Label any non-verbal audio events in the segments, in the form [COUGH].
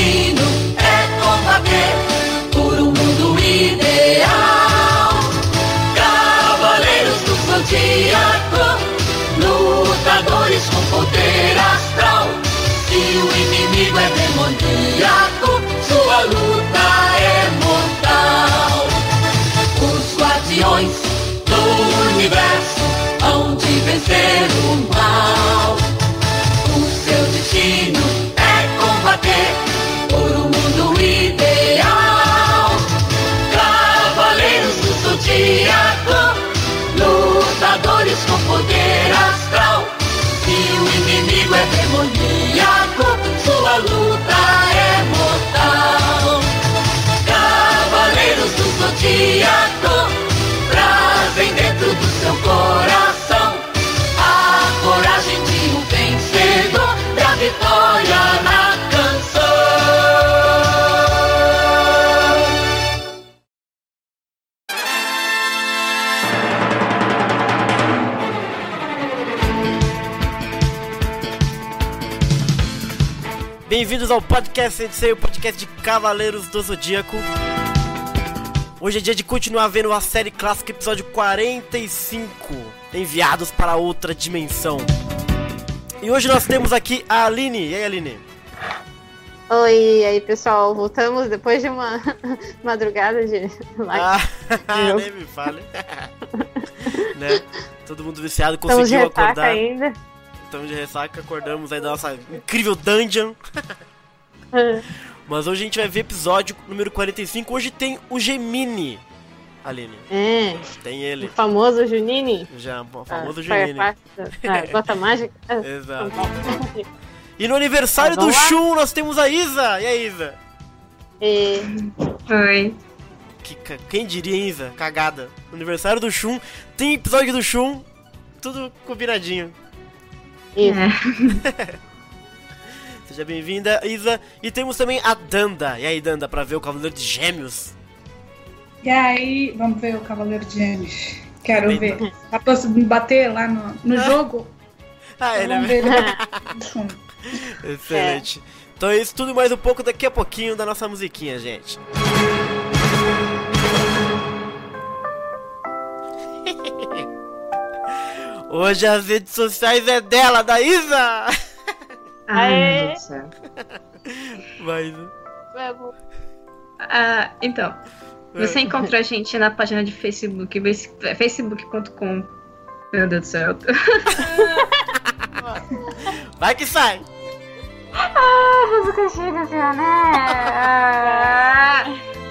destino é combater por um mundo ideal. Cavaleiros do Zodíaco, lutadores com poder astral. Se o inimigo é demoníaco, sua luta é mortal. Os guardiões do universo hão de vencer o mal. Zodíaco, trazem dentro do seu coração a coragem de um vencedor da vitória na canção. Bem-vindos ao podcast Sensei, o podcast de Cavaleiros do Zodíaco. Hoje é dia de continuar vendo a série clássica, episódio 45, Enviados para Outra Dimensão. E hoje nós temos aqui a Aline. E aí, Aline? Oi, e aí pessoal, voltamos depois de uma [LAUGHS] madrugada de live. Ah, [LAUGHS] nem me fale. [LAUGHS] né? Todo mundo viciado Estamos de conseguiu acordar. ainda. Estamos de ressaca, acordamos aí da nossa incrível dungeon. Mas hoje a gente vai ver episódio número 45. Hoje tem o Gemini, Aline. É, Tem o ele. famoso Junini. Já, o famoso ah, Gemini. Ah, gota mágica. Ah, Exato. E no aniversário Tá, do lá? Shun nós temos a Isa. E aí, Isa? E, Oi. Que, quem diria, hein, Isa? Cagada. No aniversário do Shun, tem episódio do Shun, tudo combinadinho. isso. É. [LAUGHS] Seja bem-vinda, Isa. E temos também a Danda. E aí, Danda, pra ver o Cavaleiro de Gêmeos. E aí, vamos ver o Cavaleiro de Gêmeos. Quero Bem, ver. Tá posso me bater lá no, no jogo? [LAUGHS] Ah, ele é ver. Chum. [LAUGHS] Excelente. Então é isso tudo mais um pouco daqui a pouquinho da nossa musiquinha, gente. [LAUGHS] Hoje as redes sociais é dela, da Isa! Ai, Aê. meu Deus do céu. [LAUGHS] Vai, Isa. Vamos. Ah, então, você encontra a gente na página de Facebook, face- é facebook.com. Meu Deus do céu. [LAUGHS] Vai que sai! música chega, né?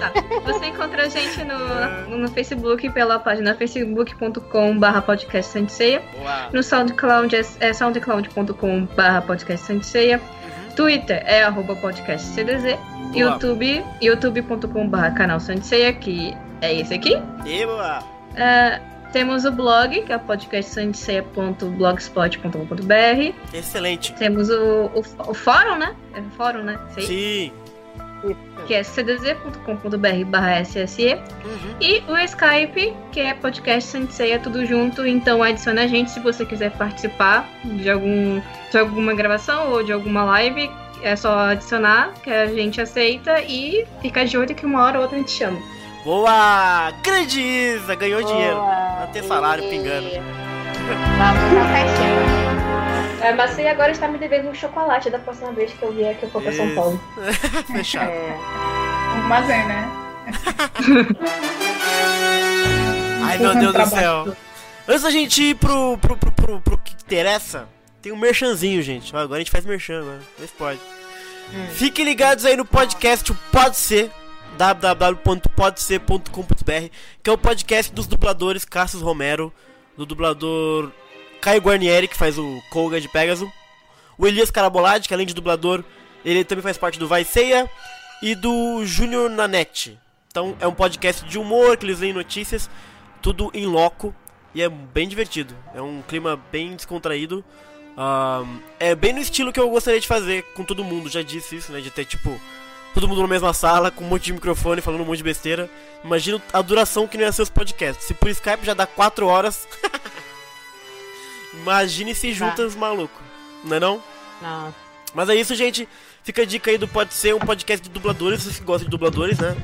Tá. Você encontra a gente no, no Facebook pela página podcast Santiceia. Boa! No SoundCloud é, é soundcloud.com.br podcast Santiceia. Twitter é arroba podcast CDZ. Boa. YouTube, youtube.com.br canal Santiceia, que é esse aqui. E boa! É, temos o blog, que é podcastsanticeia.blogspot.com.br. Excelente! Temos o, o, o fórum, né? É o fórum, né? Sei. Sim! Que é cdz.com.br barra SSE. Uhum. E o Skype, que é podcast Santiceia, tudo junto. Então adicione a gente se você quiser participar de, algum, de alguma gravação ou de alguma live. É só adicionar, que a gente aceita e fica de olho que uma hora ou outra a gente chama. Boa! Grande Isa! Ganhou dinheiro! Boa. Vai ter salário E- pingando. Vamos pra festinha. É, mas você agora está me devendo um chocolate da próxima vez que eu vier aqui pra São Isso. Paulo. [LAUGHS] Fechado. É. Mas é, né? [LAUGHS] Ai meu Deus do céu. Antes da gente ir pro, pro, pro, pro, pro que interessa, tem um merchanzinho, gente. Agora a gente faz merchan, agora. Vê se pode. Fiquem ligados aí no podcast, o Pode Ser, www.podser.com.br, que é o podcast dos dubladores Cassius Romero, do dublador Caio Guarnieri, que faz o Koga de Pegasus, o Elias Carabolade, que além de dublador, ele também faz parte do Vai Ceia, e do Júnior Nanete. Então é um podcast de humor, que eles leem notícias, tudo em loco, e é bem divertido. É um clima bem descontraído. Ahn, é bem no estilo que eu gostaria de fazer com todo mundo, já disse isso, né? De ter tipo todo mundo na mesma sala, com um monte de microfone, falando um monte de besteira. Imagina a duração que não ia ser os podcasts. Se por Skype já dá 4 horas. [LAUGHS] Imagine se junta os malucos, não é não? Não. Mas é isso, gente. Fica a dica aí do Pode Ser, um podcast de dubladores, vocês que gostam de dubladores, né?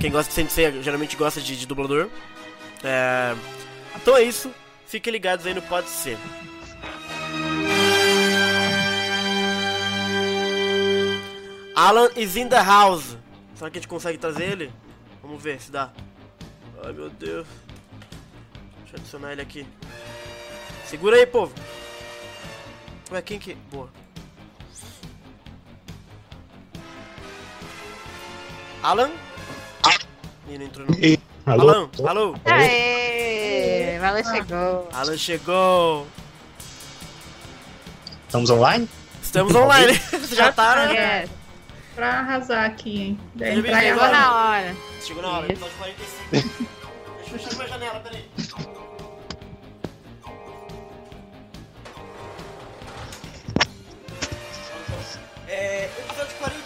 Quem gosta de Sensei geralmente gosta de, de dublador. É... Então é isso. Fiquem ligados aí no Pode Ser. Alan is in the house. Será que a gente consegue trazer ele? Vamos ver se dá. Ai meu Deus. Deixa eu adicionar ele aqui. Segura aí, povo. Ué, quem que. Boa. Alan? Ih, não entrou não. E- alô? Alan, alô? Aê! Vala chegou. Alan chegou. Estamos online? Estamos online. Você [LAUGHS] já tá, né? É, Pra arrasar aqui, hein? Chegou na hora. Chegou na hora, episódio 45. Deixa eu fechar minha janela, peraí.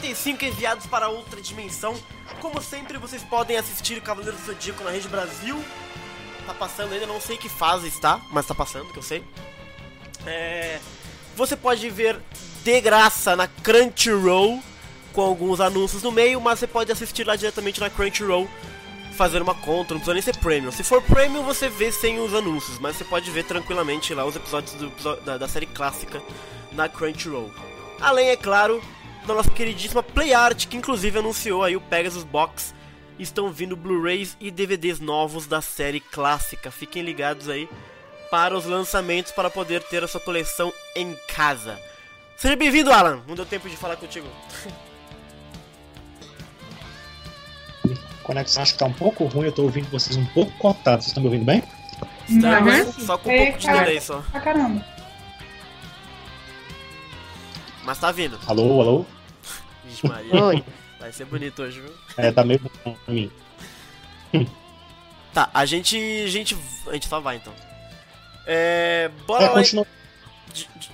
45 enviados para outra dimensão. Como sempre, vocês podem assistir Cavaleiro do Zodíaco na Rede Brasil. Tá passando ainda, não sei que fase está, mas tá passando, que eu sei. É, você pode ver de graça na Crunchyroll com alguns anúncios no meio, mas você pode assistir lá diretamente na Crunchyroll, fazer uma conta, não precisa nem ser premium. Se for premium, você vê sem os anúncios, mas você pode ver tranquilamente lá os episódios do da, da série clássica na Crunchyroll. Além, é claro, da nossa queridíssima PlayArt, que inclusive anunciou aí o Pegasus Box. Estão vindo Blu-rays e DVDs novos da série clássica. Fiquem ligados aí para os lançamentos para poder ter a sua coleção em casa. Seja bem-vindo, Alan. Não deu tempo de falar contigo. A conexão acho que tá um pouco ruim, eu tô ouvindo vocês um pouco cortados. Vocês estão me ouvindo bem? Estamos Uhum. só com um pouco de delay só. Ah, caramba. Mas tá vindo. Alô, alô? Vixe Maria. Oi. Vai ser bonito hoje, viu? É, tá meio bom pra mim. Tá, a gente. A gente. A gente só vai então. É. Bora É, lá. continua.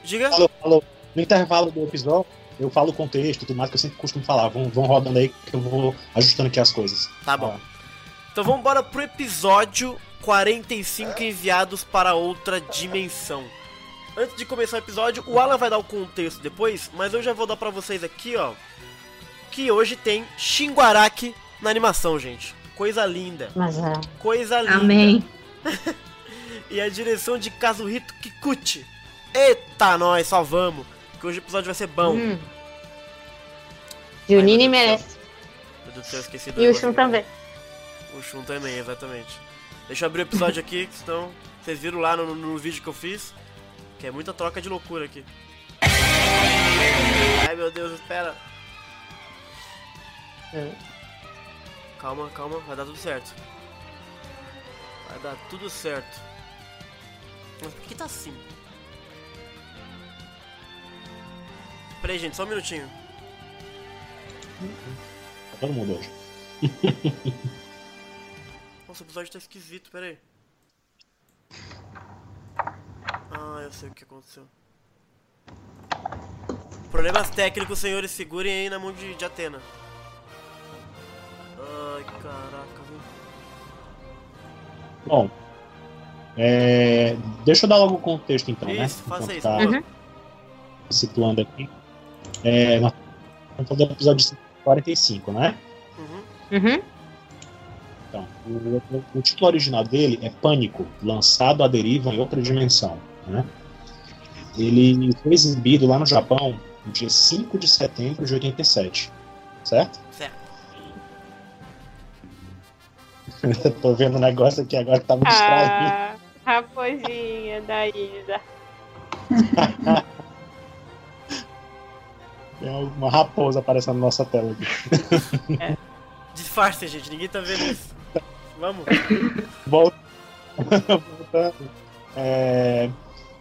Diga? Alô, alô. No intervalo do episódio, eu falo o contexto e tudo mais que eu sempre costumo falar. Vão, vão rodando aí que eu vou ajustando aqui as coisas. Tá bom. Então vamos embora pro episódio 45 enviados para outra dimensão. Antes de começar o episódio, o Alan vai dar o contexto depois, mas eu já vou dar pra vocês aqui, ó, que hoje tem Shinguaraki na animação, gente. Coisa linda. Mas ah, Coisa linda. Amém. [LAUGHS] E a direção de Kazuhito Kikuchi. Eita, nós, só vamos. Que hoje o episódio vai ser bom. hum. Junine merece. Meu Deus do céu, eu esqueci do E o Shun também. O Shun também, exatamente. Deixa eu abrir o episódio [LAUGHS] aqui, que senão vocês viram lá no, no vídeo que eu fiz. Que é muita troca de loucura aqui. Ai meu Deus, espera. É. Calma, calma, vai dar tudo certo. Vai dar tudo certo. Mas por que tá assim? Peraí, gente, só um minutinho. Tá todo mundo hoje. Nossa, o episódio tá esquisito, peraí. Ah, eu sei o que aconteceu. Problemas técnicos, senhores, segurem aí na mão de, de Atena. Ai, caraca, viu? Bom, é, deixa eu dar logo o contexto então, né? Isso, faça Enquanto isso. Tá Uhum. situando aqui. É, nós estamos falando do episódio 45, né? Uhum. Uhum. Então, o, o- o título original dele é Pânico, lançado à deriva em outra dimensão. Né? Ele foi exibido lá no Japão no dia 5 de setembro de 87. Certo? Certo. [LAUGHS] Tô vendo um negócio aqui agora que tá me distraindo. Ah, raposinha da Ida. [LAUGHS] Tem uma raposa aparecendo na nossa tela aqui. Disfarce, gente, ninguém tá vendo isso. Vamos. Volta- [LAUGHS] Voltando. É,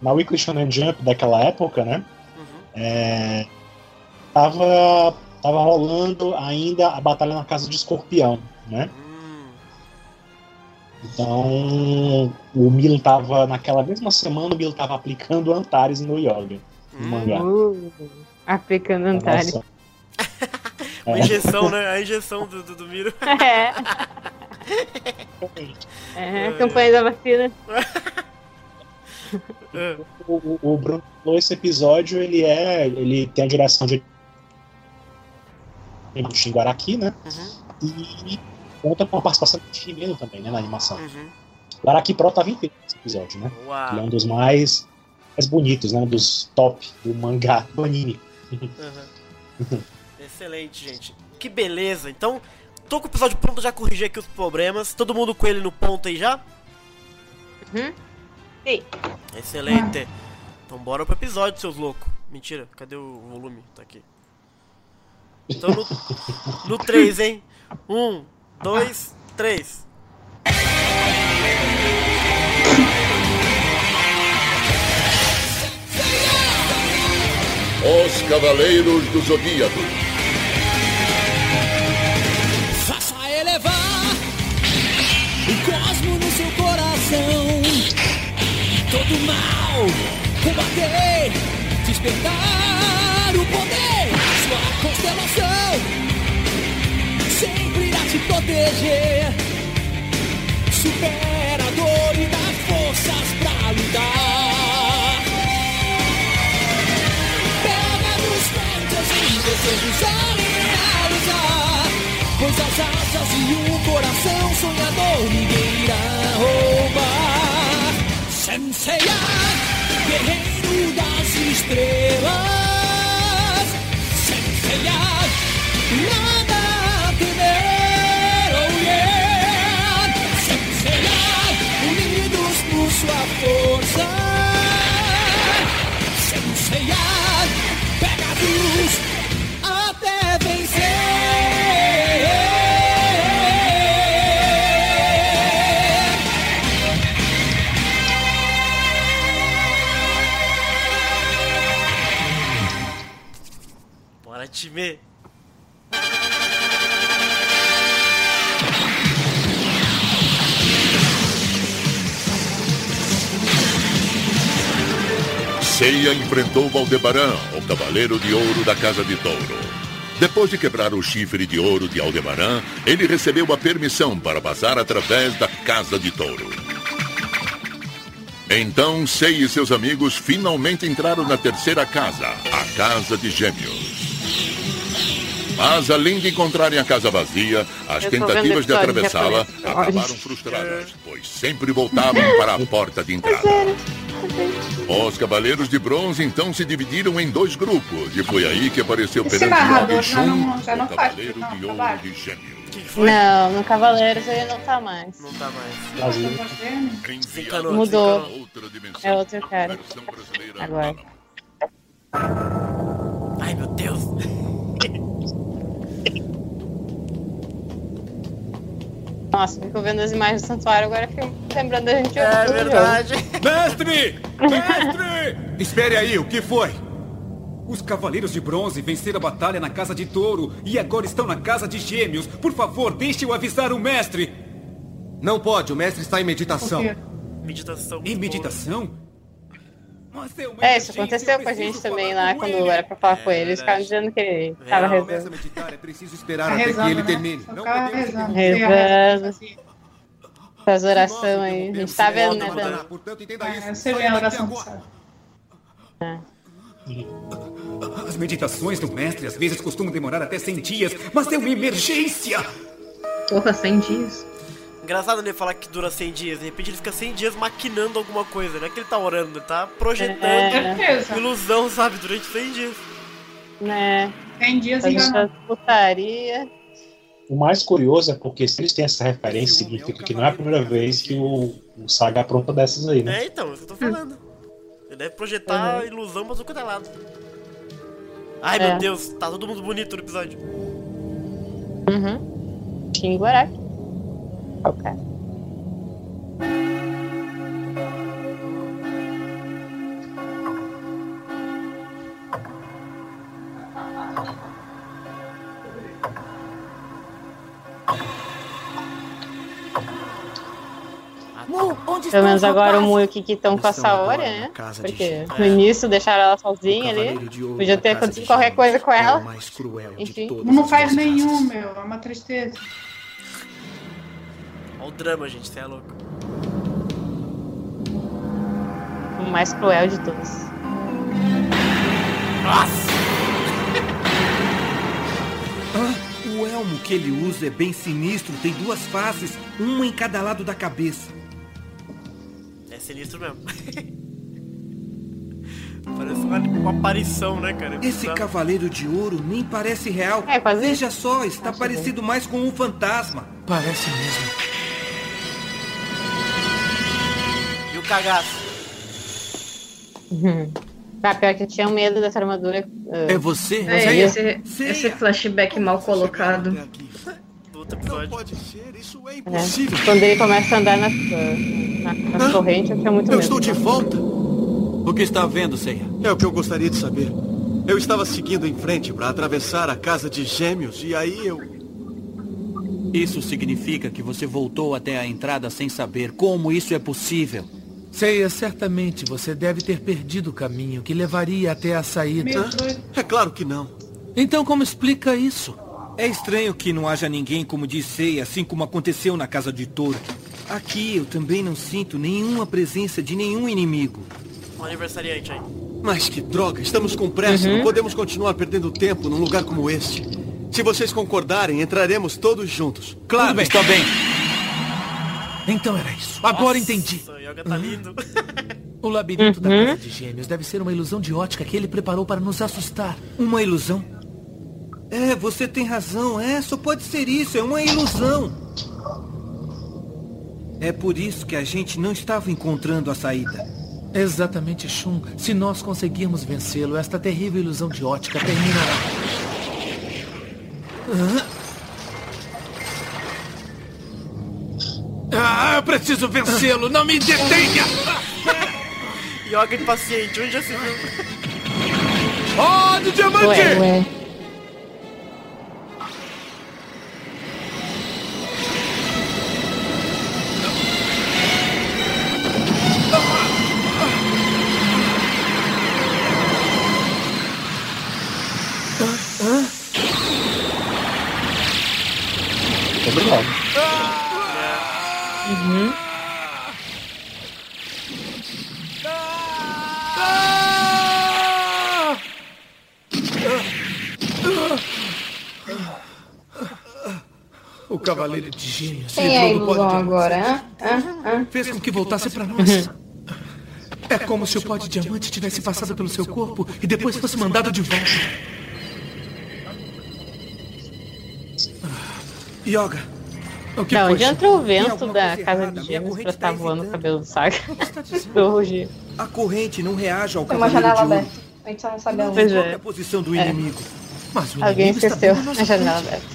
na Weekly Shonen Jump daquela época, né? Uhum. É, tava, tava rolando ainda a batalha na casa de Escorpião, né? Hum. Então o Milan tava naquela mesma semana o Milan tava aplicando Antares no Yoga, no Hum. mangá. Uh, aplicando Antares. Nossa, [LAUGHS] Uma injeção, né? A injeção do, do, do Miro. [LAUGHS] É, [LAUGHS] é, campanha da vacina. É. o, o- Bruno falou esse episódio ele é ele tem a direção de do Shinguaraki, né? Uhum, E conta com a participação de Shimeno também, né, na animação. uhum. O Araki Pro tava inteiro nesse episódio, né? Ele é Uau. um dos mais, mais bonitos, né? Um dos top do mangá, do anime. Uhum. Excelente, gente. Que beleza. Então, tô com o episódio pronto, já corrigi aqui os problemas. Todo mundo com ele no ponto aí já? Uhum. Excelente. Então bora pro episódio, seus loucos. Mentira, cadê o volume? Tá aqui. Então no, no 3, hein? 1, 2, 3. Os Cavaleiros do Zodíaco. Faça elevar o cosmo no seu coração. Todo mal combater, despertar o poder. Sua constelação sempre irá te proteger. Supera a dor e dá forças pra lutar. Pega nos ventos e desejos a realizar. Pois as asas e o coração sonhador ninguém irá roubar. Senseiat, guerreiro das estrelas. Senseiat, nós. Bora, time. Seiya enfrentou Aldebaran, o Cavaleiro de Ouro da Casa de Touro. Depois de quebrar o chifre de ouro de Aldebaran, ele recebeu a permissão para passar através da Casa de Touro. Então, Sei e seus amigos finalmente entraram na terceira casa, a Casa de Gêmeos. Mas, além de encontrarem a casa vazia, as Eu tentativas de atravessá-la acabaram frustradas, pois sempre voltavam para a porta de entrada. Os Cavaleiros de Bronze então se dividiram em dois grupos, e foi aí que apareceu Esse perante narrador Shun, não- já não o faz Cavaleiro não, de Ouro de Gêmeos. O que, que foi? Não, no Cavaleiros ele não tá mais. Não tá mais. Enviado Mudou. para outra dimensão. É outro cara. Agora. Ai, meu Deus. Nossa, fico vendo as imagens do santuário, agora fico lembrando da gente É verdade. Mestre! [LAUGHS] Mestre! Espere aí, o que foi? Os Cavaleiros de Bronze venceram a batalha na Casa de Touro e agora estão na Casa de Gêmeos. Por favor, deixe eu avisar o mestre. Não pode, o mestre está em meditação. Meditação. Em meditação? É, isso aconteceu eu com a gente também lá com quando ele. era pra falar com É ele. Eles ficavam verdade. dizendo que ele É, tava não, Começa a rezando. meditar, é preciso esperar Tá até que rezando, ele né? termine. Não rezando. Rezando. que fazia. Faz oração aí. A gente tá vendo, né, Dan? Portanto, entenda É, isso. Você vê Saia a oração do céu. As meditações do mestre às vezes costumam demorar até 100 dias, mas é uma emergência! Porra, 100 dias. Engraçado ele falar que dura 100 dias. De repente ele fica 100 dias maquinando alguma coisa. Não é que ele tá orando, ele tá projetando É. Certeza. ilusão, sabe? Durante 100 dias. Né? Tem dias Fazendo enganando. essas putaria. O mais curioso é porque se eles têm essa referência, significa que não é a primeira vez que o, o Saga apronta dessas aí, né? É, então, isso que eu tô falando. Ele deve projetar ilusão pra quanto é lado. Ai, É. meu Deus, tá todo mundo bonito no episódio. Uhum. Xinguaraki. Ok. Pelo menos agora o Mu e o Kiki estão com a Estão agora Saori, na né? Porque no início deixaram ela sozinha ali. Podia ter acontecido qualquer coisa com é ela. Enfim. Não faz nenhum, meu. É uma tristeza. Olha o drama, gente, você é louco. O mais cruel de todos. Nossa! [LAUGHS] O elmo que ele usa é bem sinistro, tem duas faces, uma em cada lado da cabeça. É sinistro mesmo. [LAUGHS] Parece uma, uma aparição, né, cara? Esse cavaleiro de ouro nem parece real. É, quase Veja só, está Acho parecido mais com um fantasma. Parece mesmo. Cagaço? Uhum. Tá, pior que eu tinha medo dessa armadura. ah, É você? É, Você- esse, esse flashback mal colocado. Não pode ser, isso é é. impossível. Quando ele começa a andar nas, ah, na, nas correntes, eu tinha muito Eu medo. estou de volta. O que está vendo, Seiya? É o que eu gostaria de saber. Eu estava seguindo em frente para atravessar a casa de gêmeos e aí eu. Isso significa que você voltou até a entrada sem saber como isso é possível. Seiya, certamente você deve ter perdido o caminho que levaria até a saída. É claro que não. Então como explica isso? É estranho que não haja ninguém como disse, assim como aconteceu na casa de touro. Aqui eu também não sinto nenhuma presença de nenhum inimigo. Um aniversariante aí. Mas que droga, estamos com pressa. Não podemos continuar perdendo tempo num lugar como este. Se vocês concordarem, entraremos todos juntos. Claro, Tudo bem. Está bem. Então era isso. Agora Nossa, entendi. O Yoga tá lindo. O labirinto da casa de gêmeos deve ser uma ilusão de ótica que ele preparou para nos assustar. Uma ilusão? É, você tem razão. É, só pode ser isso. É uma ilusão. É por isso que a gente não estava encontrando a saída. Exatamente, Shun. Se nós conseguirmos vencê-lo, esta terrível ilusão de ótica terminará. Ah, eu preciso vencê-lo! Não me detenha! Yoga impaciente, onde já se viu? Oh, do diamante! Ué, ué. Cavaleiro de Gêmeos se Quem é do de agora? Hã? Fez com que voltasse pra nós. É como se o pó de diamante tivesse passado pelo seu corpo e depois fosse mandado de volta. Yoga, O que Da foi? onde entra o vento da casa de gêmeos pra tá estar voando o cabelo do? [LAUGHS] Do Rugir. A corrente não reage ao Tem uma janela aberta. A gente só não sabe Não aonde. Importa é. a posição do É. inimigo. Mas o Alguém inimigo esqueceu a janela aberta.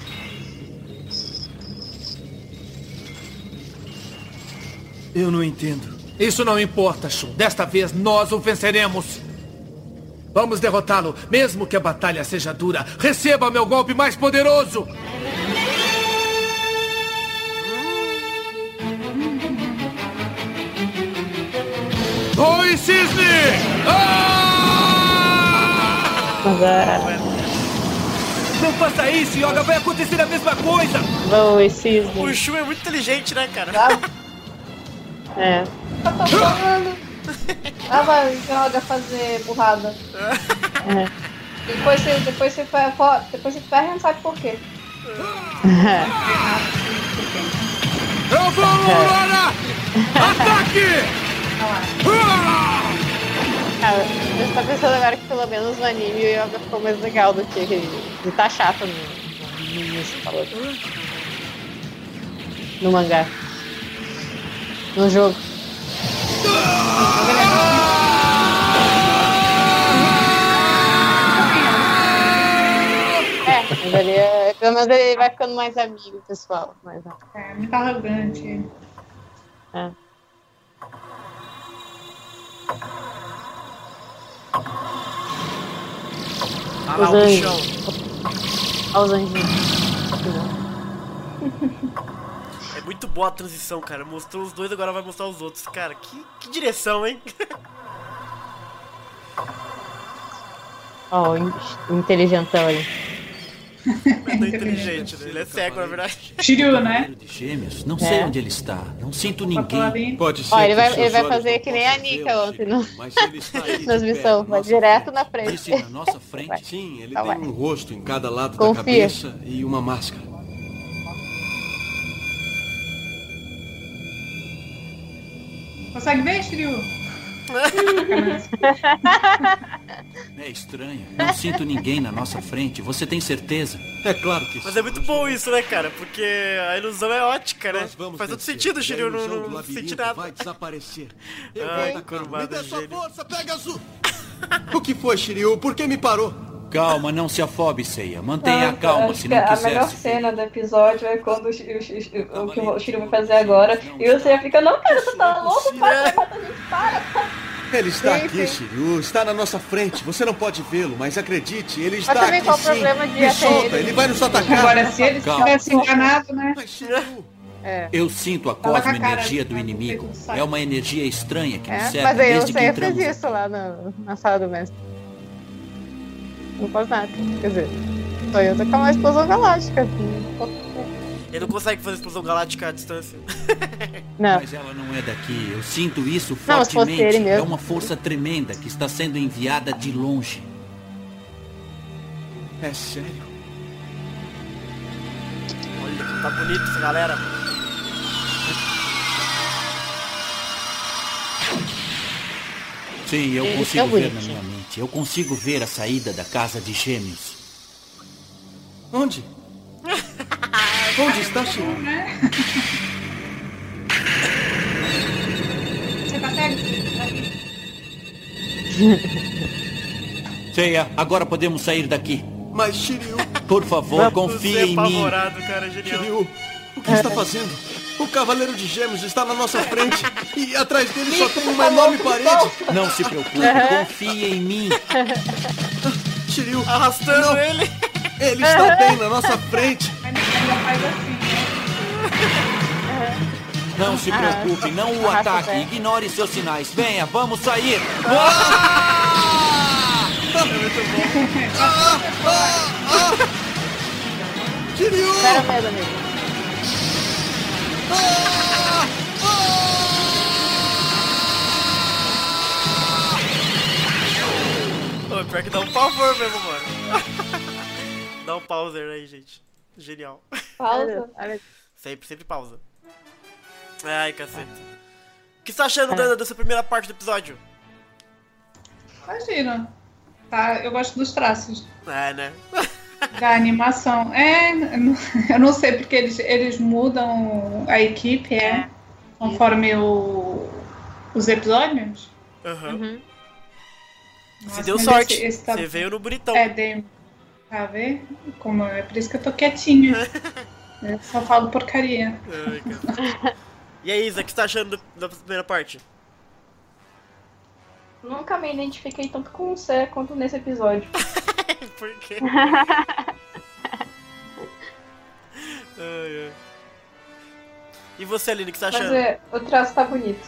Eu não entendo. Isso não importa, Shun. Desta vez nós o venceremos. Vamos derrotá-lo, mesmo que a batalha seja dura. Receba meu golpe mais poderoso! Oi, Cisne! Ah! Não faça isso, Yoga. Vai acontecer a mesma coisa. Oi, O cisne. Shu é muito inteligente, né, cara? É. Eu tô falando. Ah, vai, joga fazer burrada. É. Depois você, depois você, fe- fo- depois você ferra e não sabe por quê. [LAUGHS] Eu vou, Aurora! Ataque! Ah! [LAUGHS] Cara, você tá pensando agora que pelo menos no anime o Yoga ficou mais legal do que ele tá chato no, no falou. No mangá. No jogo. É, mas ele é, pelo menos ele vai ficando mais amigo, pessoal. Mas, ó, É, muito arrogante. é. Ah lá, Os o anjos. Olha os anjinhos. [LAUGHS] Muito boa a transição, cara. Mostrou os dois, agora vai mostrar os outros. Cara, que, que direção, hein? [LAUGHS] Ó, o in- o inteligentão ali. Não é [LAUGHS] inteligente, né? Ele é cego, na verdade. Shiryu, né? De gêmeos, não sei É. onde ele está. Não sinto ninguém. Pode ser. Ó, ele vai, ele vai fazer que nem a Nika ontem no, Mas ele está aí nas missões. Vai nossa direto na frente. Disse na nossa frente. Sim, ele Então tem vai. um rosto em cada lado da Confia. cabeça e uma máscara. Consegue ver, Shiryu? [LAUGHS] É estranho. Não sinto ninguém na nossa frente. Você tem certeza? É claro que Mas é muito bom isso, né, cara? Porque a ilusão é ótica, né? Faz todo sentido, Shiryu, não, não sente nada. vai desaparecer. Eu [LAUGHS] Ai, vou curvado Me dê sua força, Pegasus! [LAUGHS] o que foi, Shiryu? Por que me parou? Calma, não se afobe, Seiya. Mantenha a Não, calma acho se que não a quiser melhor se cena do episódio é quando o, o o que o Shiryu vai fazer agora. E você fica, não, cara, você tá louco, para, vai matar a gente, para. Ele está Sim, aqui, sim. Shiryu. Está na nossa frente. Você não pode vê-lo, mas acredite, ele está também aqui qual o sim. problema de Me solta, ele? ele vai nos atacar. Agora, se ele Calma. tivesse enganado, né? Mas, Shiryu... É. Eu sinto a a cosmo-energia de- do inimigo. É uma energia estranha que me É, cerca mas aí o desde que Seiya fez entramos. isso lá na, na sala do mestre. Não faz nada. Quer dizer, só ia tocar uma explosão galáctica. Ele não consegue fazer explosão galáctica à distância. Não. Mas ela não é daqui. Eu sinto isso Não, se fosse fortemente. ele mesmo. É uma força tremenda que está sendo enviada de longe. É sério? Olha, tá bonito essa galera. Sim, eu Ele consigo é ver na minha mente. Eu consigo ver a saída da casa de gêmeos. Onde? [LAUGHS] Onde está, Shiryu? Né? Você consegue? Seiya, agora podemos sair daqui. Mas, Shiryu... Por favor, Você confie é em mim. apavorado, cara, genial. Shiryu, o que está fazendo? O Cavaleiro de Gêmeos está na nossa frente e atrás dele só tem uma enorme parede. Não se preocupe, confie em mim. Shiryu, Arrastando não, ele. ele está bem na nossa frente. Assim, né? Não se preocupe, não o ataque. Ignore seus sinais. Venha, vamos sair. [LAUGHS] Shiryu! Espera mesmo, amigo. Pô, pior que dá um pavor mesmo, mano. [LAUGHS] dá um pauser aí, gente. Genial. Pausa. Sempre, sempre pausa. Ai, caceta. O que você tá achando da- dessa primeira parte do episódio? Imagina. Tá, eu gosto dos traços É, né? [LAUGHS] da animação. É, eu não- sei porque eles, eles mudam a equipe, é, conforme o, os episódios. Aham. Uhum. Você Nossa, deu sorte. esse- esse tá- Você veio no bonitão. É, dei. Tá ver? Como, é por isso que eu tô quietinha. [LAUGHS] Eu só falo porcaria. Ai. E aí, Isa, o que você tá achando do- da primeira parte? Nunca me identifiquei tanto com o Sé quanto nesse episódio. [LAUGHS] Por quê? [LAUGHS] ai, ai. E você, Aline, o que você tá Mas achando? é, o traço tá bonito.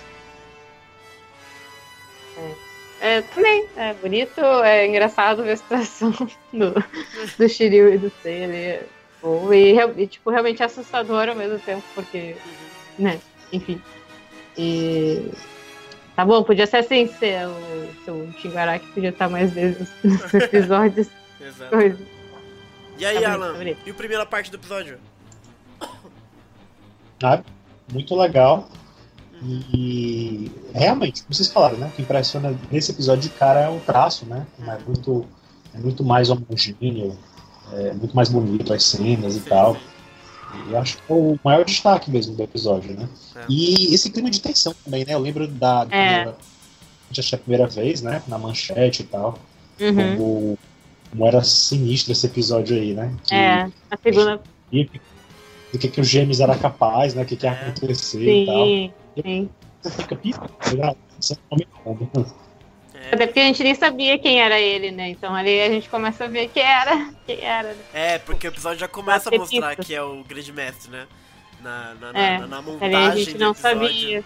É, também. É bonito, é engraçado ver a situação [LAUGHS] do, do Shiryu e do Seiya ali. É bom, E, e, tipo, realmente assustador ao mesmo tempo, porque, né, enfim. E... Tá bom, podia ser assim, ser o seu Shingaraki podia estar mais vezes [LAUGHS] nos episódios. [LAUGHS] Exato. coisa. E aí, Tá bonito, Alan? tá bonito. E a primeira parte do episódio? [COUGHS] Ah, muito legal. E realmente, como vocês falaram, né? O que impressiona nesse episódio de cara é o traço, né? É muito, é muito mais homogêneo, é muito mais bonito as cenas e tal. E eu acho que é o maior destaque mesmo do episódio, né? É. E esse clima de tensão também, né? Eu lembro da. da É. primeira- a gente achou a primeira vez, né? Na manchete e tal. Uhum. Como, como era sinistro esse episódio aí, né? Que- É, a segunda. do que, que o Gêmeos era capaz, né? O que, que ia acontecer e tal. Sim, sim. Você fica, "Pita, Até porque a gente nem sabia quem era ele, né? Então ali a gente começa a ver quem era. Quem era, né? É, porque o episódio já começa a mostrar que é o grande mestre, né? Na, na, É, na, na montagem ali a gente não sabia.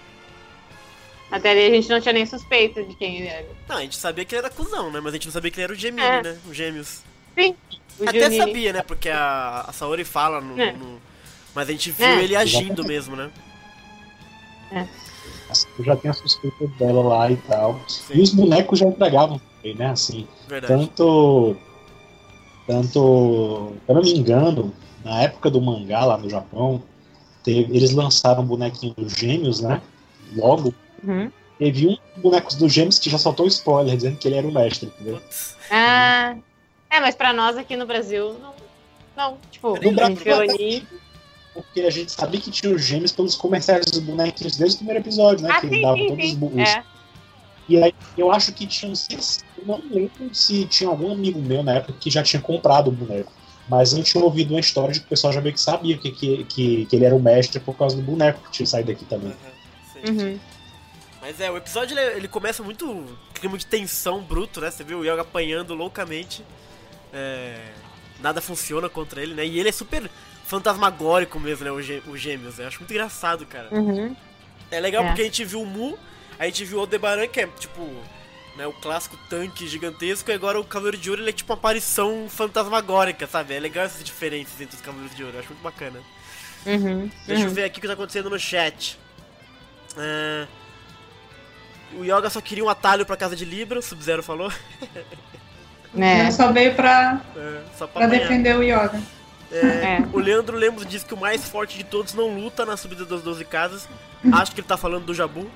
Até ali a gente não tinha nem suspeita de quem ele era. Não, a gente sabia que ele era cuzão, né? Mas a gente não sabia que ele era o Gemini, É. né? O Gêmeos. Sim. O Até sabia, né? Porque a, a Saori fala no, É. no- Mas a gente viu É. ele agindo mesmo, né? Eu já tenho a suspeita dela lá e tal. E os bonecos já entregavam também, né? Assim, Verdade. tanto. Tanto. Se eu não me engano, na época do mangá lá no Japão, teve- eles lançaram um bonequinho dos gêmeos, né? Logo. Uhum. Teve um bonecos dos gêmeos que já soltou spoiler, dizendo que ele era o mestre, entendeu? Ah. É, mas pra nós aqui no Brasil, não. Não, tipo, No Brasil, ali. Porque a gente sabia que tinha os gêmeos pelos comerciais dos bonequinhos desde o primeiro episódio, né? Ah, que sim, dava sim, todos os sim. os É. E aí eu acho que tinha uns. Eu não lembro se tinha algum amigo meu na época que já tinha comprado o boneco. Mas eu tinha ouvido uma história de que o pessoal já meio que sabia que, que, que, que ele era o mestre por causa do boneco que tinha saído daqui também. Uhum. Mas é, o episódio ele, ele começa muito. clima de tensão bruto, né? Você viu o Yoga apanhando loucamente. É, nada funciona contra ele, né? E ele é super fantasmagórico mesmo, né? O, gê, o Gêmeos. Eu acho muito engraçado, cara. Uhum. É legal É. porque a gente viu o Mu, a gente viu o Aldebaran, que é tipo. Né, o clássico tanque gigantesco, e agora o Cavaleiro de Ouro ele é tipo uma aparição fantasmagórica, sabe? É legal essas diferenças entre os Cavaleiros de Ouro, eu acho muito bacana. Uhum. Deixa eu uhum. ver aqui o que tá acontecendo no chat. É, O Yoga só queria um atalho pra casa de Libra, o Sub-Zero falou. [LAUGHS] É. Ele só veio pra, É, só pra, pra defender o Yoga. É, É. O Leandro Lemos diz que o mais forte de todos não luta na subida das 12 casas. Acho que ele tá falando do Jabu.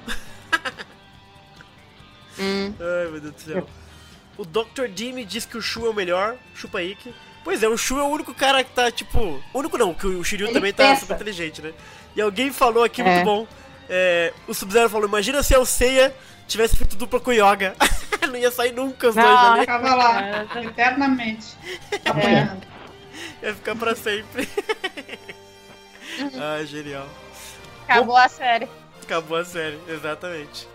Hum. [LAUGHS] Ai, meu Deus do céu. O Dr. Dime diz que o Shu é o melhor. Chupa aí. que- Pois é, o Shu é o único cara que tá, tipo. Único não, que o Shiryu Ele também tá pensa. super inteligente, né? E alguém falou aqui, É. muito bom. é, o Sub-Zero falou: Imagina se a Seiya tivesse feito dupla com o Yoga. [LAUGHS] não ia sair nunca os dois Não, ali. Ficava lá, [LAUGHS] eternamente. Apanhando. [LAUGHS] Ia ficar pra sempre. [LAUGHS] ah, genial. Acabou a série. Acabou a série, exatamente.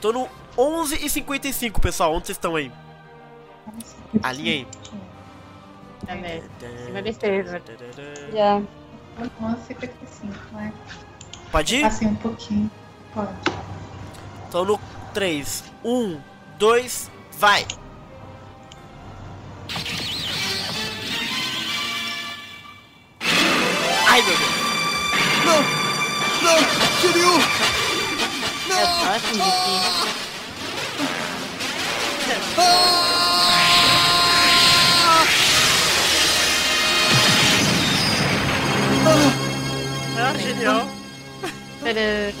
Tô no 11h55, pessoal. Onde vocês estão aí? Alinha aí. Vai besteira. Já. 11h55, né? Pode ir? Assim, um pouquinho. Pode. Tô no 3. 1, 2, vai! Ai, meu Deus! Não! Não! Shiryu! É próximo aqui. Ah, genial! Tadã.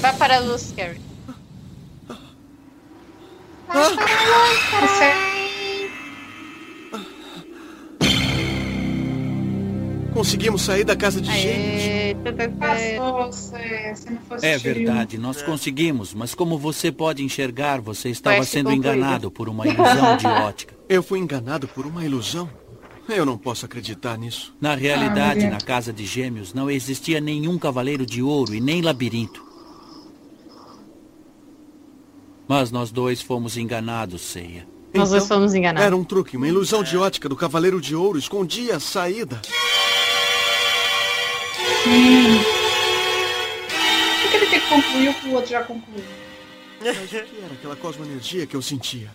Vai para a luz, Carrie. Conseguimos sair da casa de gêmeos. Aê, tadã. Passou, se, se não fosse É verdade, nós conseguimos, mas como você pode enxergar, você estava sendo enganado por uma ilusão de [LAUGHS] ótica. Eu fui enganado por uma ilusão. Eu não posso acreditar nisso. Na realidade, Ah, na casa de gêmeos não existia nenhum cavaleiro de ouro e nem labirinto. Mas nós dois fomos enganados, Ceia. Nós dois fomos enganados. Era um truque, uma ilusão de ótica do Cavaleiro de Ouro escondia a saída. Por que ele tem que concluir o que o outro já concluiu? Mas o que era aquela cosmoenergia que eu sentia?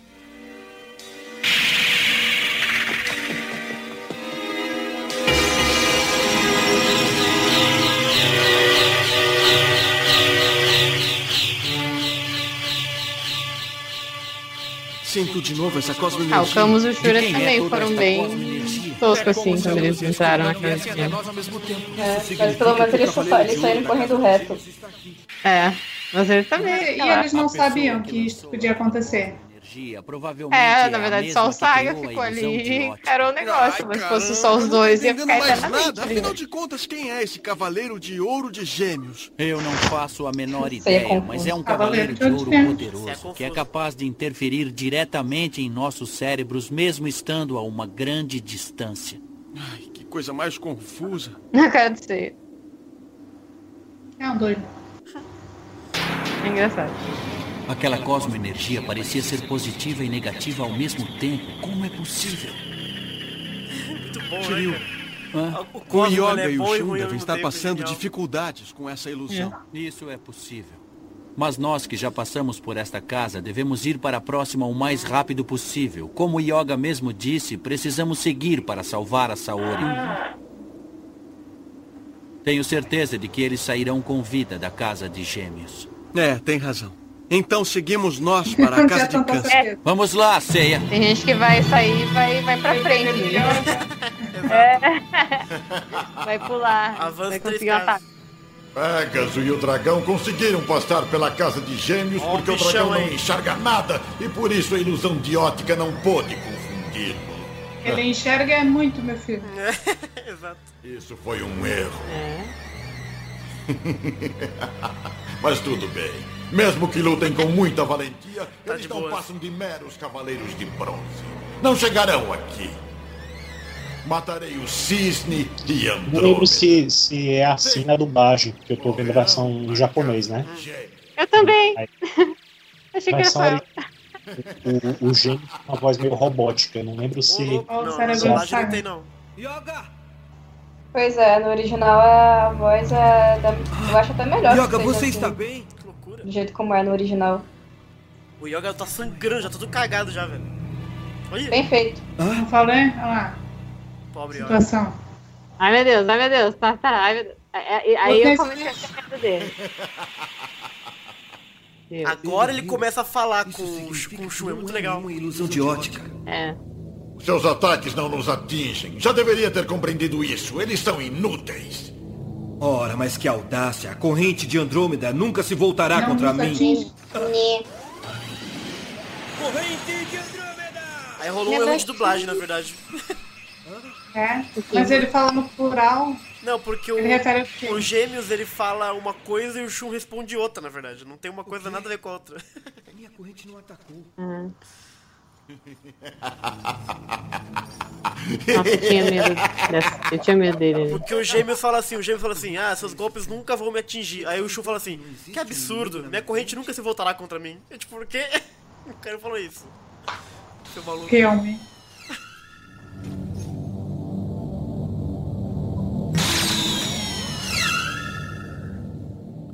Sinto de novo essa cosmoenergia. E o Shura é também toda foram bem cosmoenergia? toscos assim quando eles entraram na mesmo tempo. É, mas pelo menos eles, só- eles saíram correndo reto. É, mas ele também. E, e lá. eles não sabiam que isso podia acontecer. Energia, provavelmente É, a na verdade, só o Saga ficou ali e encarou o negócio. Mas se fosse só os dois, ia ficar mais nada. Afinal de contas, quem é esse Cavaleiro de Ouro de Gêmeos? Eu não faço a menor Sei, é ideia, confuso. mas é um Cavaleiro cavaleiro de Ouro é poderoso confuso. que é capaz de interferir diretamente em nossos cérebros, mesmo estando a uma grande distância. Ai, que coisa mais confusa. Cara de ser. É um doido. É engraçado. Aquela cosmoenergia parecia ser positiva e negativa ao mesmo tempo. Como é possível? Muito bom, Shiryu, né? Hã? O o Yoga é e o Shun devem estar passando genial. dificuldades com essa ilusão. Isso é possível. Mas nós que já passamos por esta casa devemos ir para a próxima o mais rápido possível. Como o Yoga mesmo disse, precisamos seguir para salvar a Saori. Tenho certeza de que eles sairão com vida da casa de gêmeos. É, tem razão. Então seguimos nós para a [LAUGHS] casa de câncer. Vamos lá, Ceia. Tem gente que vai sair e vai, vai pra frente. É. [LAUGHS] Vai pular. Avança vai conseguir ataque. Pegasus e o dragão conseguiram passar pela casa de gêmeos Ó porque o dragão não aí. enxerga nada e por isso a ilusão de ótica não pôde confundi-lo. Ele enxerga é muito, meu filho. [LAUGHS] Exato. Isso foi um erro. É. Mas tudo bem. Mesmo que lutem com muita valentia, Tá eles não boas. passam de meros cavaleiros de bronze. Não chegarão aqui. Matarei o cisne e Não lembro Andrômeda. se, se é assim na dublagem, porque eu tô vendo a versão em japonês, né? Eu também. Aí. [LAUGHS] Achei que só eu. O, o gênio tem uma voz meio robótica, eu não lembro se. O Não, do dublagem não Simon. tem não. Yoga! Pois é, no original a voz é. Da... Eu acho até melhor. que Yoga, você assim, está bem? Do jeito como é no original. O Yoga tá sangrando, já tá tudo cagado já, velho. Olha, Bem feito. Não falei? Olha lá. pobre Yoga. Situação. Ai meu Deus, ai meu Deus. Tá, tá. Ai, meu Deus. Aí, aí eu comecei a ter medo dele. Deus. [LAUGHS] Agora ele começa a falar Isso com, o Shu- com o que Shu, é muito é legal. nenhuma ilusão de ótica. É. Seus ataques não nos atingem. Já deveria ter compreendido isso. Eles são inúteis. Ora, mas que audácia! A corrente de Andrômeda nunca se voltará Não contra mim. atinge. Corrente de Andrômeda! Aí rolou um erro de dublagem, na verdade. É. Mas ele fala no plural. Não, porque o, quê? o Gêmeos ele fala uma coisa e o Shun responde outra, na verdade. Não tem uma coisa nada a ver com a outra. Minha corrente não atacou. Uhum. Nossa, eu tinha medo dessa. Eu tinha medo dele. Porque o Gêmeos fala assim, o Gêmeos fala assim, ah, seus golpes nunca vão me atingir. Aí o Shun fala assim, que absurdo, minha corrente nunca se voltará contra mim. É tipo, por quê? [LAUGHS] O cara falou isso. Seu maluco. Filme.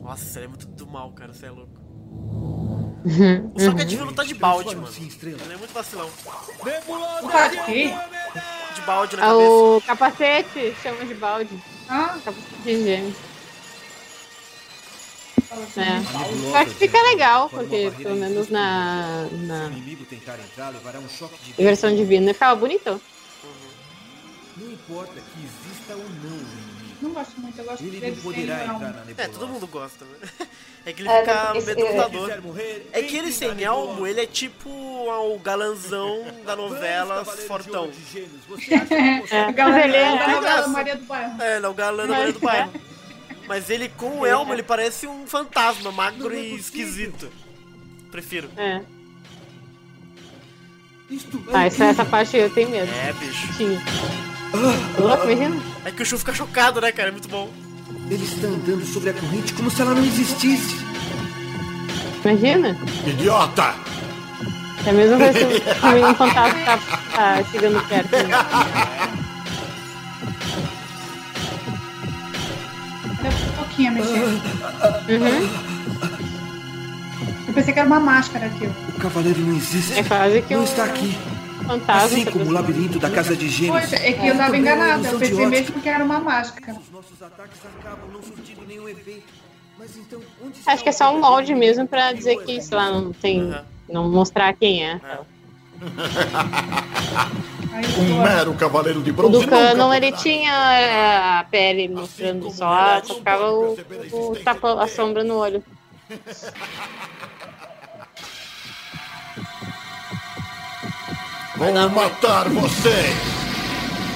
Nossa, você é muito do mal, cara, você é louco. Uhum. O Socket devia lutar de balde, mano. Ele é muito vacilão. Tá aqui? De balde na Ah, cabeça. O capacete chama de balde. Ah, Capacete de gêmeos. assim. É. Eu acho que fica legal, porque pelo menos na, Se o na inimigo tentar entrar, levará um choque de versão divina ficava bonitão. Não importa que exista ou não o inimigo. Não gosto muito, eu gosto Ele dele não sem poderá entrar na nebulosa. É, todo mundo gosta, né? [LAUGHS] É que ele É, fica amedrontador. Morrer, É que ele sem elmo, ele é tipo o galanzão da novela de Fortão. Ouro de Gêmeos, você acha que você É. [LAUGHS] Ele é- da graça. Maria do Bairro. É, ele é o galã da Maria do Bairro. Mas ele com o elmo, ele parece um fantasma, magro e esquisito. Prefiro. É. Isto é Ah, essa, essa parte eu tenho medo. É, bicho. Tinha. Louco, imagina. É que o Chu fica chocado, né, cara? É muito bom. Ele está andando sobre a corrente como se ela não existisse. Imagina. Idiota! É a mesma coisa que [LAUGHS] um fantasma tá, tá chegando perto. Né? Deu um pouquinho a mexer. Uhum. Eu pensei que era uma máscara aquilo. O cavaleiro não existe. É quase que não um está aqui. Fantasma. Assim como o labirinto da casa de gêmeos. Pois, é que eu tava também é uma enganada. Eu pensei mesmo que era uma máscara. Os nossos ataques acabam não surtindo nenhum efeito. Mas então, Acho que é só um molde mesmo pra dizer que, sei lá, não tem. Uhum. Não mostrar quem é. [LAUGHS] Aí, Um pô, mero cavaleiro de O bronze do Canon, nunca ele tinha é, a pele mostrando só, a- só ficava o, o tapa, a sombra no olho. Vou matar você!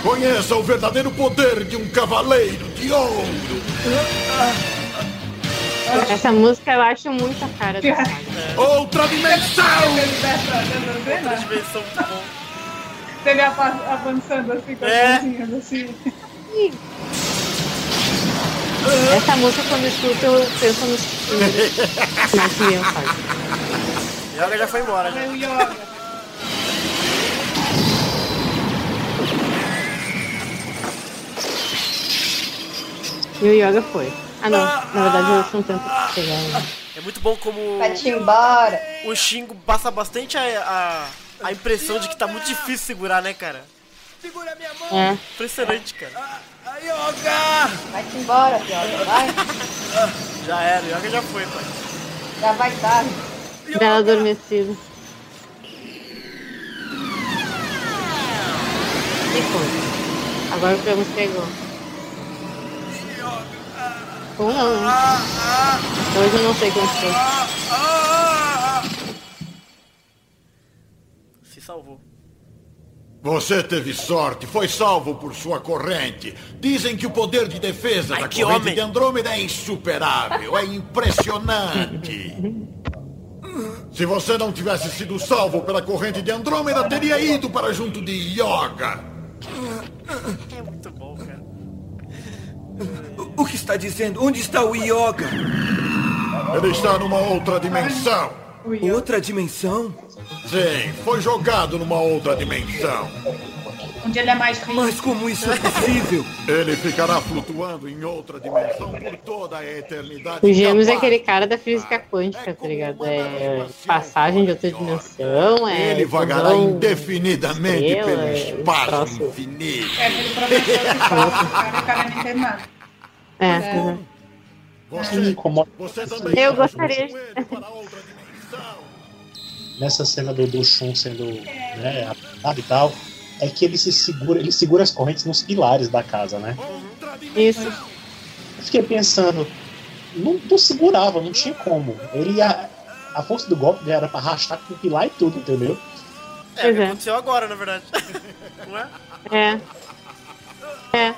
Conheça o verdadeiro poder de um cavaleiro de ouro! Essa música eu acho muito a cara do Saga. Outra dimensão! dessa, dessa cena, Dimensão muito bom. ele avançando assim com as É. mãozinhas assim. Essa música, quando eu escuto, eu penso nos primeiros nascimentos, sabe? Yoga já foi embora, já. E o Yoga foi. Ah, não. Na verdade, eles não tentam chegar. Né? É muito bom como Vai-te embora. o Shingo passa bastante a, a, a impressão de que tá muito difícil segurar, né, cara? É. Impressionante, cara. Yoga! Vai-te embora, Yoga. Vai. Já era, o Yoga já foi, pai. Já vai tarde. Bela adormecida. E foi. Agora o Camus pegou. Ou não? Hoje eu não sei quanto foi. Se salvou. Você teve sorte, foi salvo por sua corrente. Dizem que o poder de defesa Ai, da corrente homem. de Andrômeda é insuperável, é impressionante. [LAUGHS] Se você não tivesse sido salvo pela corrente de Andrômeda, teria ido para junto de Yoga. É muito bom, cara. O, que está dizendo? Onde está o Yoga? Ele está numa outra dimensão. Outra dimensão? Sim, foi jogado numa outra dimensão. Onde ele é mais rico. Mas como isso é possível? Ele ficará flutuando em outra dimensão por toda a eternidade. O Gêmeos é aquele cara da física quântica, tá ligado? É passagem de outra dimensão, é. Ele vagará indefinidamente estrela, pelo é espaço troço. infinito. É aquele professor que fala o cara, o cara não entende nada. É, É. é. Você, você também Eu gostaria de- flutuando para [LAUGHS] outra dimensão. nessa cena do, do Shun sendo né, e tal, é que ele se segura, ele segura as correntes nos pilares da casa, né? Isso. Eu fiquei pensando, não, não segurava, não tinha como. Ele a, a força do golpe era pra arrastar com o pilar e tudo, entendeu? É, Pois o que é. aconteceu agora, na verdade. [LAUGHS] Não é? É. É.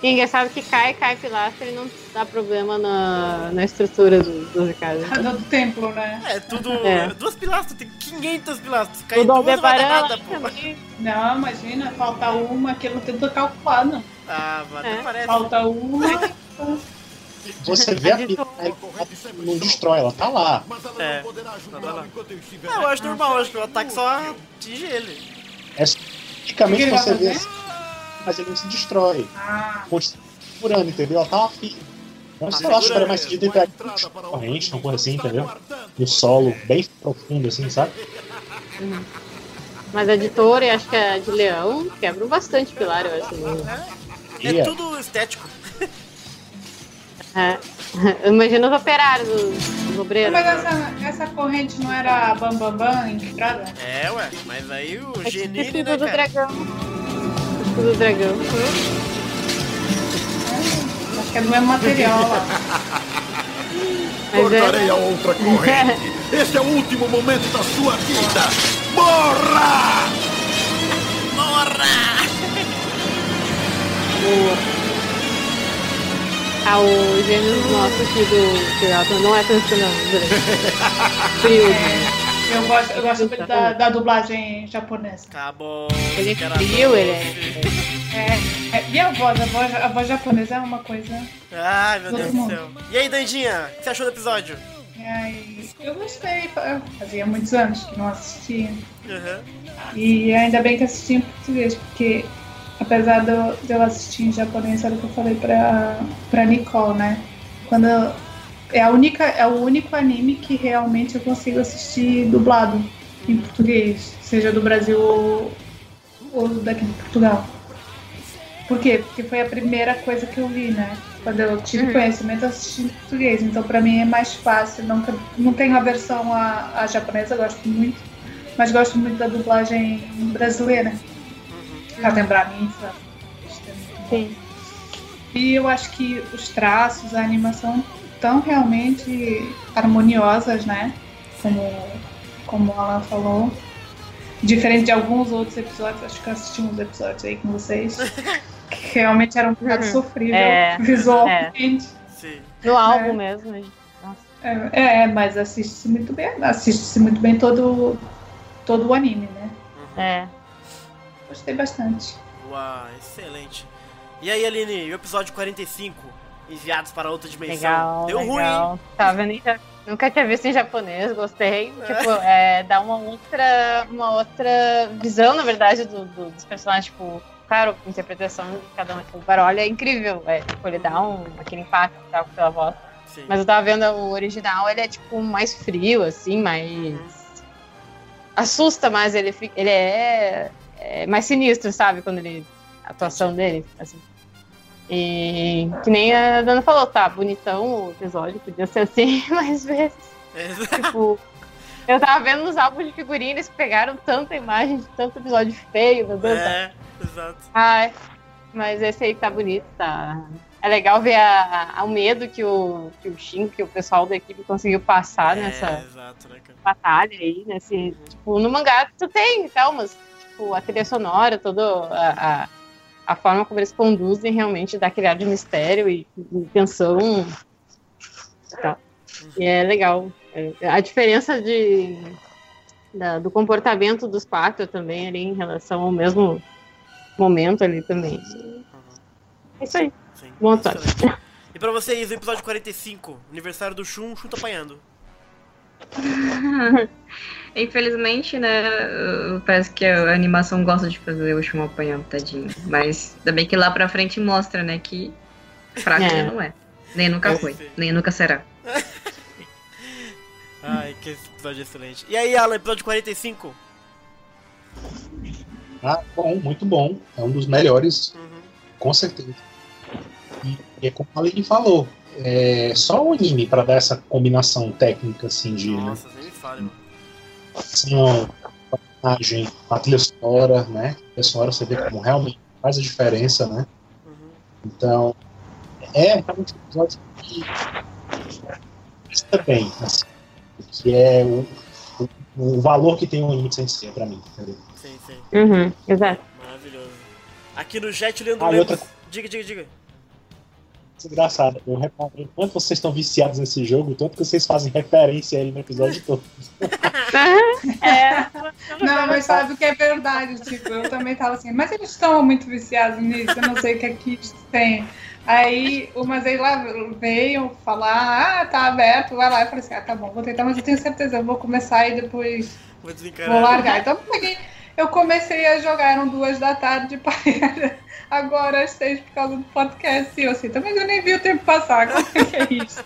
E engraçado que cai, cai pilastra e não dá problema na, na estrutura do, do casa. [LAUGHS] Do, do templo, né? É, tudo. É. Duas pilastras, tem 500 pilastras. Cai O do duas não nada, pô. também. Não, imagina, falta uma, aquilo tudo calculado. Ah, mas até É. parece. Falta uma. Você vê a pilha, ela não destrói, ela tá lá. É. Tá lá. Ah, eu acho normal, eu acho que o ataque só atinge ele. É ele você vê assim, mas ele não se destrói. Ah, Continua segurando, entendeu? Ela tá firme. Então, sei lá, acho que era mais sentido entrar aqui corrente, uma coisa assim, entendeu? No solo, bem profundo, assim, sabe? Mas a de touro e acho que a de leão quebram bastante pilar, eu acho. É é. tudo estético. É. [LAUGHS] Eu imagino os operários, os, os obreiros. mas essa, essa corrente não era Bambambam Bam, Bam, integrada? É, ué, mas aí o É tipo Genini, escudo né, do cara? dragão. Escudo do dragão. Acho que é do mesmo material lá. [LAUGHS] Cortarei é. a outra corrente. [LAUGHS] Este é o último momento da sua vida. Morra! Ah, o gêmeos nosso aqui do Pirata não é transformado [LAUGHS] frio. Eu gosto, eu gosto muito da, da dublagem japonesa. Acabou. Ele é frio, ele é. É, é, e a voz? A voz, a voz japonesa é uma coisa. Ai, meu Deus do céu. E aí, Dandinha, o que você achou do episódio? Ai, eu gostei. Fazia muitos anos que não assistia. Uhum. E ainda bem que assisti em português, porque apesar de eu, de eu assistir em japonês, era o que eu falei pra, pra Nicole, né? Quando eu- é, a única, é o único anime que realmente eu consigo assistir dublado em português, seja do Brasil ou, ou daqui de Portugal. Por quê? Porque foi a primeira coisa que eu vi, né? Quando eu tive conhecimento, eu assisti em português. Então, pra mim, é mais fácil. Não, não tenho aversão à, à japonesa, gosto muito. Mas gosto muito da dublagem brasileira. Pra lembrar a minha infância. Sim. E eu acho que os traços, a animação tão realmente harmoniosas, né? Como, como ela falou. Diferente de alguns outros episódios, acho que eu assisti uns episódios aí com vocês. [LAUGHS] Que realmente era um bocado Uhum. sofrível É, [LAUGHS] visualmente. Sim. No álbum mesmo. gente. Nossa. É, é, mas assiste-se muito bem. Assiste-se muito bem todo, todo o anime, né? É. Gostei bastante. Uau, excelente. E aí, Aline, o episódio 45? Enviados para outra dimensão. Legal. Deu legal. ruim. Tá vendo? Nunca tinha visto em japonês, gostei. Tipo, é, dá uma outra, uma outra visão, na verdade, do, do- dos personagens. Tipo, claro, a interpretação de cada um. O Baroli é incrível, é, tipo, ele dá um, aquele impacto tá, pela voz. Sim. Mas eu tava vendo o original, ele é tipo mais frio, assim, mais. Assusta mais, ele, fica- ele é, é mais sinistro, sabe? Quando ele. A atuação dele, assim. E que nem a Dana falou, tá, bonitão o episódio, podia ser assim [LAUGHS] mais vezes. Tipo, eu tava vendo nos álbuns de figurinha, eles pegaram tanta imagem de tanto episódio feio, meu Deus. É, exato. Ai, mas esse aí tá bonito, tá. É legal ver a, a- o medo que o, que o Shin, que o pessoal da equipe conseguiu passar É, nessa exato, né, batalha aí, nesse. Tipo, no mangá tu tem e tal, mas tipo, a trilha sonora, toda a, a, a forma como eles conduzem realmente dá aquele ar de mistério e, e tensão. e tal. E é legal. É, a diferença de, da- do comportamento dos quatro também ali em relação ao mesmo momento ali também. É isso aí. Sim. Boa tarde. E pra vocês, o episódio 45, aniversário do Shun, Shun tá apanhando. [LAUGHS] Infelizmente, né, parece que a animação gosta de fazer o Shun apanhando, tadinho. Mas ainda bem que lá pra frente mostra, né, que fraco É. ele não é. Nem nunca É, foi, nem nunca será. [LAUGHS] Ai, que episódio excelente. E aí, Alan, episódio 45? Ah, bom, muito bom. É um dos melhores, com certeza. E é como a Aline falou, é só o anime para dar essa combinação técnica assim de né, Nossa, nem me fale, mano. ação, personagem, a trilha sonora, né? A trilha sonora você vê como realmente faz a diferença, né? Então, é realmente um episódio que está bem, assim, que é o, o, o valor que tem o anime de Sensei pra mim, entendeu? Sim, sim. Uhum, exato. Maravilhoso. Aqui no chat, o Leandro Ah, Lemos. outra- Diga, diga, diga. É engraçado. Eu reparei o quanto vocês estão viciados nesse jogo, tanto que vocês fazem referência a ele no episódio todo. [LAUGHS] É. Não, mas sabe o que é verdade? Tipo, eu também tava assim, mas eles estão muito viciados nisso, eu não sei o que aqui tem. Aí o Mazei lá veio falar, ah, tá aberto, vai lá. Eu falei assim, ah, tá bom, vou tentar, mas eu tenho certeza, eu vou começar e depois Vou vou largar. Então eu peguei, eu comecei a jogar, eram duas da tarde, [LAUGHS] pai, era agora às seis por causa do podcast. E eu assim, também eu nem vi o tempo passar, como é que é isso?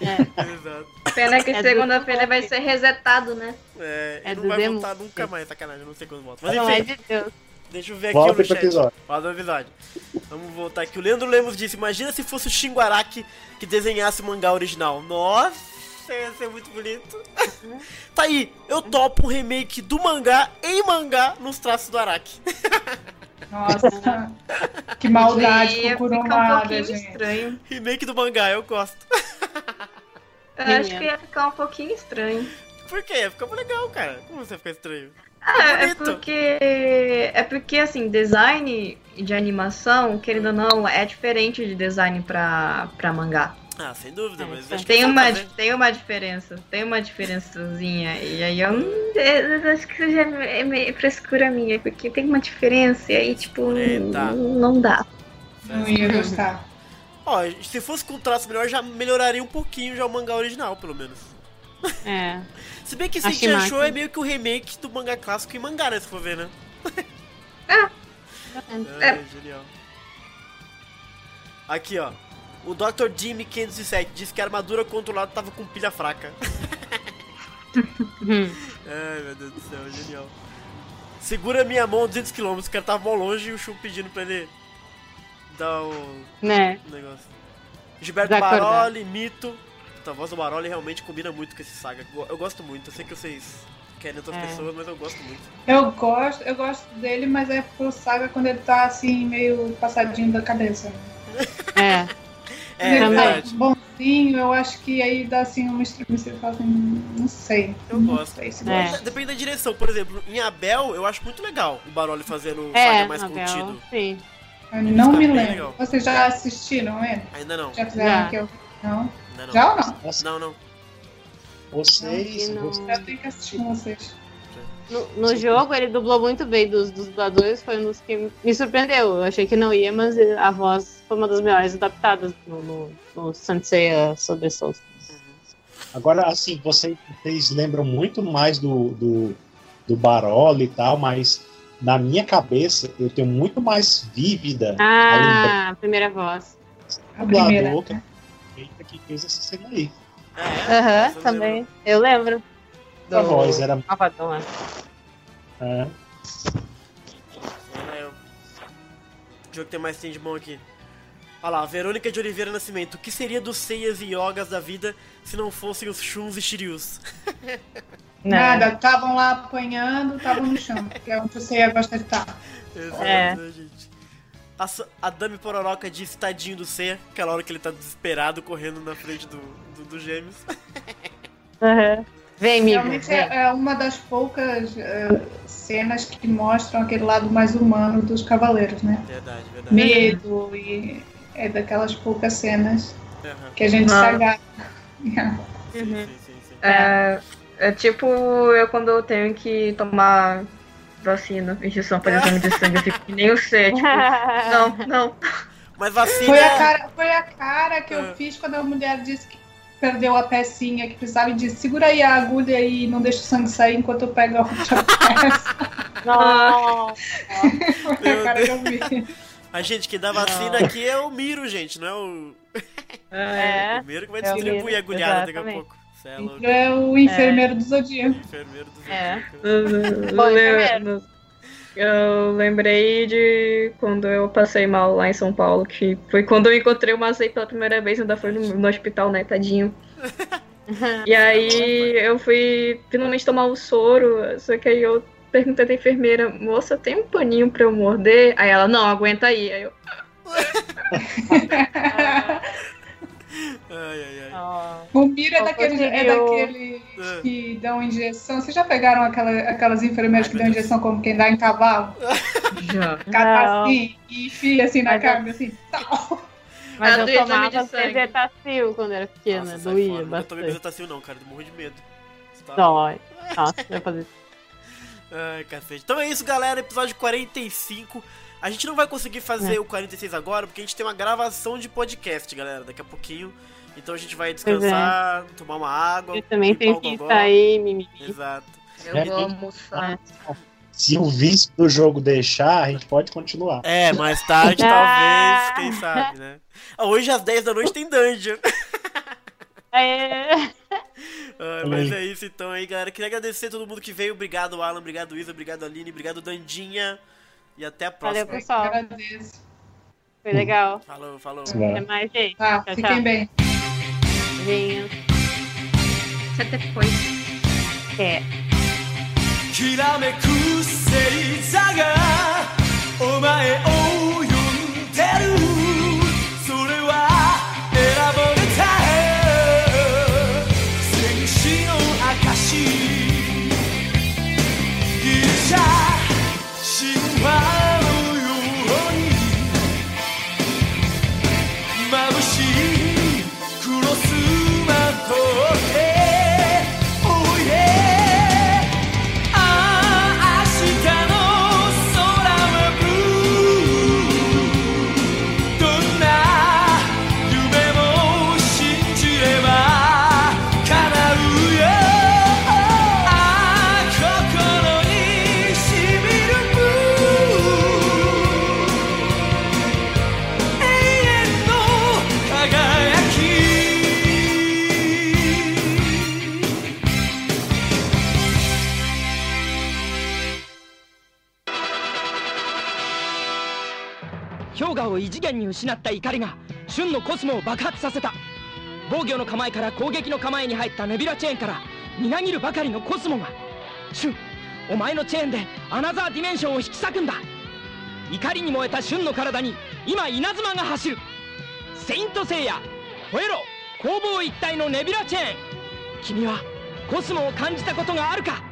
Exato. Pena que É segunda-feira vai ser resetado, né? É, É e não do vai Demo. voltar nunca mais, sacanagem, eu não sei quando volta. Mas Não é enfim, de Deus. deixa eu ver aqui Volta no pro chat. episódio. Volta no episódio. Vamos voltar aqui. O Leandro Lemos disse: Imagina se fosse o Shinguaraki que desenhasse o mangá original. Nossa, ia ser muito bonito. [LAUGHS] tá aí, eu topo um remake do mangá em mangá nos traços do Araki. [LAUGHS] Nossa, que maldade Ia com ficar um Kurumada, pouquinho gente. estranho. remake do mangá, eu gosto. [LAUGHS] Eu acho que ia ficar um pouquinho estranho. Por quê? Ficou legal, cara. Como você fica estranho? Ah, é bonito. porque. É porque, assim, design de animação, querendo ou não, é diferente de design pra, pra mangá. Ah, sem dúvida, mas acho que Tem dá uma, fazer. tem uma diferença, tem uma diferençazinha. E aí eu, eu acho que já é meio frescura minha, porque tem uma diferença e aí, tipo, Eita. não dá. Não ia gostar. Ó, se fosse com traço melhor, já melhoraria um pouquinho já o mangá original, pelo menos. É. [LAUGHS] Se bem que A Sentia Shimaki. Show é meio que o remake do mangá clássico em mangá, né? Se for ver, né? É. [LAUGHS] É, genial. Aqui, ó. O Dr. Jimmy 507 disse que a armadura controlada tava com pilha fraca. Ai, meu Deus do céu, genial. Segura minha mão a 200km, o cara tava mó longe e o Shun pedindo pra ele dar o Né? o negócio. Gilberto. Baroli, Mito. Puta, a voz do Baroli realmente combina muito com esse saga. Eu- Eu gosto muito, eu sei que vocês querem outras É. pessoas, mas eu gosto muito. Eu gosto, eu gosto dele, mas é pro Saga quando ele tá assim, meio passadinho da cabeça. É. [LAUGHS] É, também. tá verdade. bonzinho, eu acho que aí dá assim uma estremecida fala assim, não sei. Eu não gosto. sei se É. gosto. Depende da direção, por exemplo, em Abel eu acho muito legal o Baroli fazendo É, mais Abel, contido. sim. Eu não me lembro. legal. Vocês já assistiram ele? Ainda não. Já fizeram Já. aqui? Eu... Não? Ainda não. Já ou não? Não, não. Vocês, Não, vocês- Eu tenho que assistir com vocês. No, no jogo ele dublou muito bem dos, dos dubladores, foi um dos que me surpreendeu. Eu achei que não ia, mas a voz foi uma das melhores adaptadas no, no, no Senseiya sobre Souls. Agora, assim, vocês, vocês lembram muito mais do, do, do Baroli e tal, mas na minha cabeça, eu tenho muito mais vívida Ah, a primeira voz. a primeira. dublador que feita que fez essa cena aí. Aham, também. Eu lembro. A voz era. Avadão lá. É. É, eu- Deixa eu ver o que tem mais tem de bom aqui. Olha lá, Verônica de Oliveira Nascimento. O que seria dos Seias e Yogas da vida se não fossem os Shuns e Shiryus? [LAUGHS] Nada, estavam lá apanhando, estavam no chão, que é onde você ia gostar de estar. [LAUGHS] Exato, É. né, gente? A, a Dami Pororoca disse tadinho do Seiya, aquela hora que ele tá desesperado correndo na frente do, do, dos gêmeos. [LAUGHS] Aham. Vem, amigo. Realmente vem. é, é uma das poucas eh, cenas que mostram aquele lado mais humano dos cavaleiros, né? Verdade, verdade. Medo e é daquelas poucas cenas Aham. que a gente se Ah. agarra. Uhum. É, é tipo eu quando eu tenho que tomar vacina, injeção para exame de sangue, eu fico que nem o C, tipo, [LAUGHS] não, não. Mas vacina. Foi a cara, foi a cara que Ah. eu fiz quando a mulher disse que perdeu a pecinha, que precisava e disse, segura aí a agulha e não deixa o sangue sair enquanto eu pego a outra [LAUGHS] peça. Não. foi [LAUGHS] a cara que eu vi. A gente que dá vacina aqui é o Miro, gente, não é o. [LAUGHS] É. O Miro que vai É distribuir Miro, a agulhada daqui a pouco. É louco. É o enfermeiro do Zodíaco. Enfermeiro do É. Eu, eu- eu lembrei de quando eu passei mal lá em São Paulo, que foi quando eu encontrei o Mazei pela primeira vez, ainda foi no, no hospital, né, tadinho. [LAUGHS] E aí eu fui finalmente tomar o soro, só que aí eu perguntei da enfermeira, moça, tem um paninho pra eu morder? Aí ela, não, aguenta aí. Aí eu, [LAUGHS] Ai, ai, ai. O Miro é daqueles é daquele É. que dão injeção. Vocês já pegaram aquela, aquelas enfermeiras que dão injeção como quem dá em cavalo? já. [LAUGHS] Cata assim e enfia assim na eu- carne, assim. tal. Mas Ah, eu exame tomava. Bezetacil quando era pequena, Nossa, doía fora. Nunca tomei bastante. bezetacil não, cara. Eu morro de medo. Tá- Dói. Nossa, eu ia fazer Ai, cacete. Então é isso, galera. Episódio 45. A gente não vai conseguir fazer É. o 46 agora, porque a gente tem uma gravação de podcast, galera, daqui a pouquinho. Então a gente vai descansar, tomar uma água. Eu também tenho que gogó. sair, mimimi. Exato. eu vou almoçar. Se o vício do jogo deixar, a gente pode continuar. É, mais tarde, [LAUGHS] Ah. talvez, quem sabe, né? Ah, Hoje às 10 da noite tem dungeon. É. [LAUGHS] Ah, mas é isso então aí, galera. Queria agradecer a todo mundo que veio. Obrigado, Alan. Obrigado, Isa. Obrigado, Aline. Obrigado, Dandinha. E até a próxima. Valeu, pessoal. Agradeço. Foi legal. Falou, falou. Até mais, gente. Tá, Tchau, fiquem tchau. bem. Beijinhos. Até depois. É. きらめく星座が に失った怒りが旬のコスモを爆発させた。防御の構えから攻撃の構えに入ったネビラチェーンからみなぎるばかりのコスモが旬お前のチェーンでアナザーディメンションを引き裂くんだ。怒りに燃えた旬の体に今稲妻が走る。セイントセイヤ吠えろ攻防一体のネビラチェーン。君はコスモを感じたことがあるか？